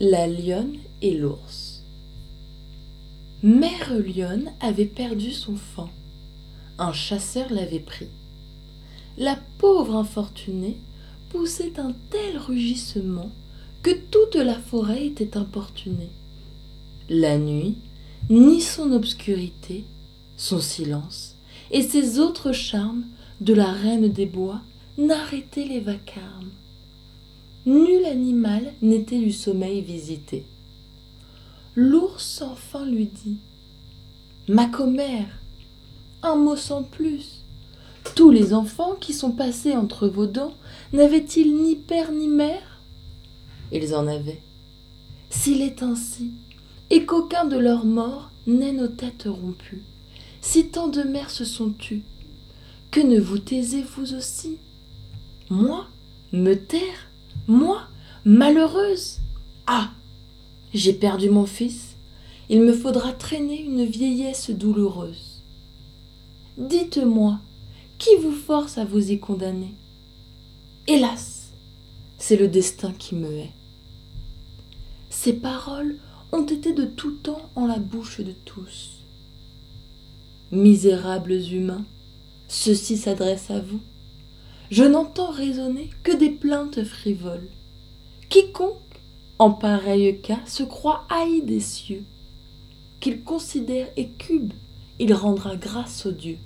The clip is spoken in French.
La lionne et l'ours. Mère lionne avait perdu son faon. Un chasseur l'avait pris. La pauvre infortunée poussait un tel rugissement que toute la forêt était importunée. La nuit, ni son obscurité, son silence et ses autres charmes de la reine des bois n'arrêtaient les vacarmes. Nul animal n'était du sommeil visité. L'ours enfin lui dit Ma commère, un mot sans plus. Tous les enfants qui sont passés entre vos dents n'avaient-ils ni père ni mère? Ils en avaient. S'il est ainsi, et qu'aucun de leurs morts n'ait nos têtes rompues, si tant de mères se sont tues, que ne vous taisez-vous aussi? Moi Me taire? Moi Malheureuse Ah J'ai perdu mon fils, il me faudra traîner une vieillesse douloureuse. Dites-moi, qui vous force à vous y condamner? Hélas, c'est le destin qui me hait. Ces paroles ont été de tout temps en la bouche de tous. Misérables humains, ceci s'adresse à vous. Je n'entends raisonner que des plaintes frivoles. Quiconque, en pareil cas, se croit haï des cieux, qu'il considère écube, il rendra grâce aux dieux.